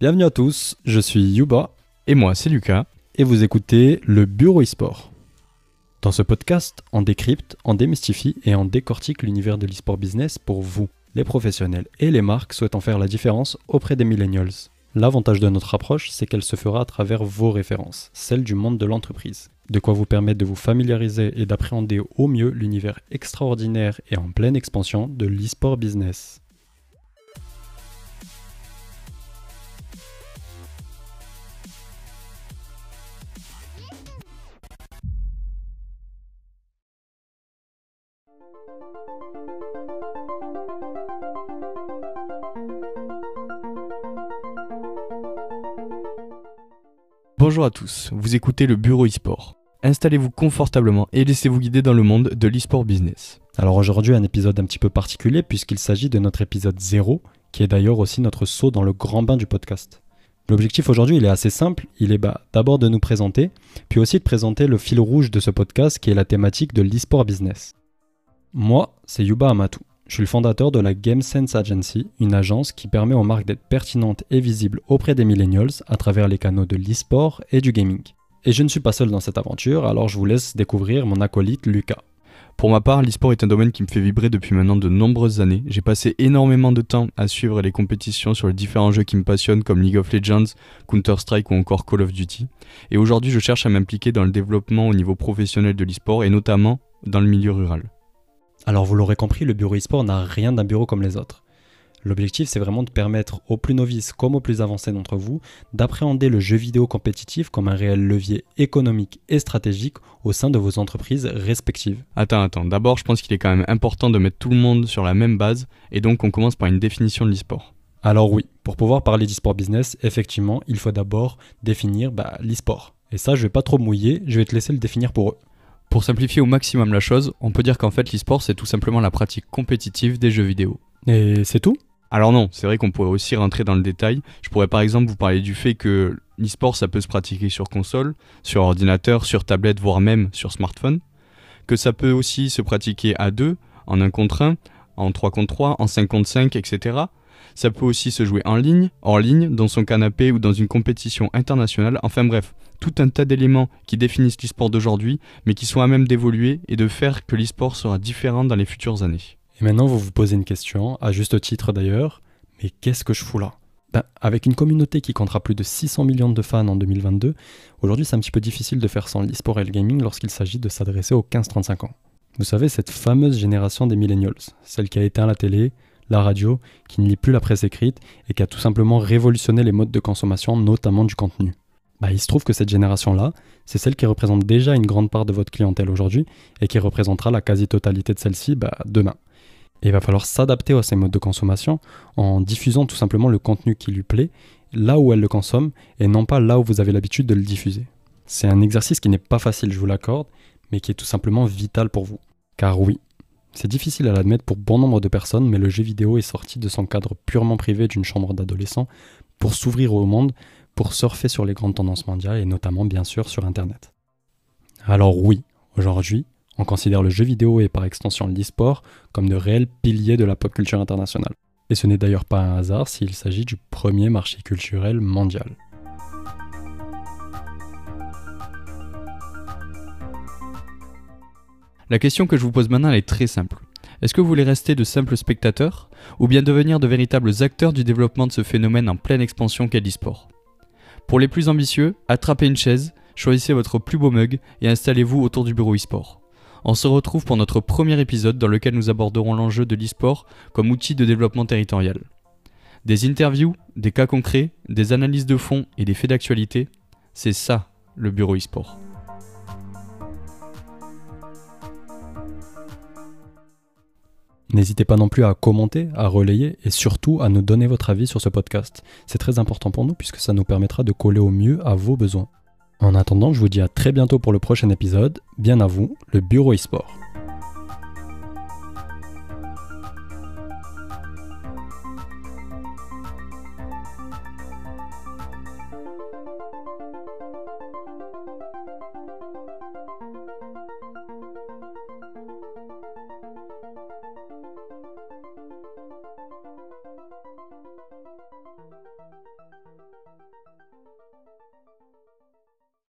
Bienvenue à tous, je suis Yuba. Et moi, c'est Lucas. Et vous écoutez le Bureau eSport. Dans ce podcast, on décrypte, on démystifie et on décortique l'univers de l'eSport business pour vous, les professionnels et les marques souhaitant faire la différence auprès des millennials. L'avantage de notre approche, c'est qu'elle se fera à travers vos références, celles du monde de l'entreprise. De quoi vous permettre de vous familiariser et d'appréhender au mieux l'univers extraordinaire et en pleine expansion de l'eSport business. Bonjour à tous, vous écoutez le Bureau eSport. Installez-vous confortablement et laissez-vous guider dans le monde de l'eSport business. Alors aujourd'hui un épisode un petit peu particulier puisqu'il s'agit de notre épisode 0, qui est d'ailleurs aussi notre saut dans le grand bain du podcast. L'objectif aujourd'hui il est assez simple, il est bah, d'abord de nous présenter, puis aussi de présenter le fil rouge de ce podcast qui est la thématique de l'e-sport business. Moi, c'est Yuba Amatou. Je suis le fondateur de la Game Sense Agency, une agence qui permet aux marques d'être pertinentes et visibles auprès des millennials à travers les canaux de l'e-sport et du gaming. Et je ne suis pas seul dans cette aventure, alors je vous laisse découvrir mon acolyte Lucas. Pour ma part, l'eSport est un domaine qui me fait vibrer depuis maintenant de nombreuses années. J'ai passé énormément de temps à suivre les compétitions sur les différents jeux qui me passionnent comme League of Legends, Counter-Strike ou encore Call of Duty. Et aujourd'hui, je cherche à m'impliquer dans le développement au niveau professionnel de l'eSport et notamment dans le milieu rural. Alors vous l'aurez compris, le bureau e-sport n'a rien d'un bureau comme les autres. L'objectif, c'est vraiment de permettre aux plus novices comme aux plus avancés d'entre vous d'appréhender le jeu vidéo compétitif comme un réel levier économique et stratégique au sein de vos entreprises respectives. Attends, attends, d'abord je pense qu'il est quand même important de mettre tout le monde sur la même base et donc on commence par une définition de l'e-sport. Alors oui, pour pouvoir parler d'e-sport business, effectivement, il faut d'abord définir bah, l'e-sport. Et ça, je vais pas trop mouiller, je vais te laisser le définir pour eux. Pour simplifier au maximum la chose, on peut dire qu'en fait l'e-sport c'est tout simplement la pratique compétitive des jeux vidéo. Et c'est tout? Alors non, c'est vrai qu'on pourrait aussi rentrer dans le détail. Je pourrais par exemple vous parler du fait que l'e-sport ça peut se pratiquer sur console, sur ordinateur, sur tablette, voire même sur smartphone. Que ça peut aussi se pratiquer à deux, en 1 contre 1, en 3 contre 3, en 5 contre 5, etc. Ça peut aussi se jouer en ligne, hors ligne, dans son canapé ou dans une compétition internationale. Enfin bref, tout un tas d'éléments qui définissent l'e-sport d'aujourd'hui, mais qui sont à même d'évoluer et de faire que l'e-sport sera différent dans les futures années. Et maintenant, vous vous posez une question, à juste titre d'ailleurs, mais qu'est-ce que je fous là? Ben, Avec une communauté qui comptera plus de 600 millions de fans en 2022, aujourd'hui c'est un petit peu difficile de faire sans l'e-sport et le gaming lorsqu'il s'agit de s'adresser aux 15-35 ans. Vous savez, cette fameuse génération des millennials, celle qui a éteint la télé, la radio, qui ne lit plus la presse écrite et qui a tout simplement révolutionné les modes de consommation, notamment du contenu. Bah, il se trouve que cette génération-là, c'est celle qui représente déjà une grande part de votre clientèle aujourd'hui et qui représentera la quasi-totalité de celle-ci bah, demain. Et il va falloir s'adapter à ces modes de consommation en diffusant tout simplement le contenu qui lui plaît là où elle le consomme et non pas là où vous avez l'habitude de le diffuser. C'est un exercice qui n'est pas facile, je vous l'accorde, mais qui est tout simplement vital pour vous. Car oui, c'est difficile à l'admettre pour bon nombre de personnes, mais le jeu vidéo est sorti de son cadre purement privé d'une chambre d'adolescent pour s'ouvrir au monde, pour surfer sur les grandes tendances mondiales et notamment bien sûr sur Internet. Alors oui, aujourd'hui, on considère le jeu vidéo et par extension l'e-sport comme de réels piliers de la pop culture internationale. Et ce n'est d'ailleurs pas un hasard s'il s'agit du premier marché culturel mondial. La question que je vous pose maintenant est très simple. Est-ce que vous voulez rester de simples spectateurs ou bien devenir de véritables acteurs du développement de ce phénomène en pleine expansion qu'est l'e-sport? Pour les plus ambitieux, attrapez une chaise, choisissez votre plus beau mug et installez-vous autour du bureau e-sport. On se retrouve pour notre premier épisode dans lequel nous aborderons l'enjeu de l'e-sport comme outil de développement territorial. Des interviews, des cas concrets, des analyses de fond et des faits d'actualité, c'est ça le bureau e-sport. N'hésitez pas non plus à commenter, à relayer et surtout à nous donner votre avis sur ce podcast. C'est très important pour nous puisque ça nous permettra de coller au mieux à vos besoins. En attendant, je vous dis à très bientôt pour le prochain épisode. Bien à vous, le Bureau e-sport.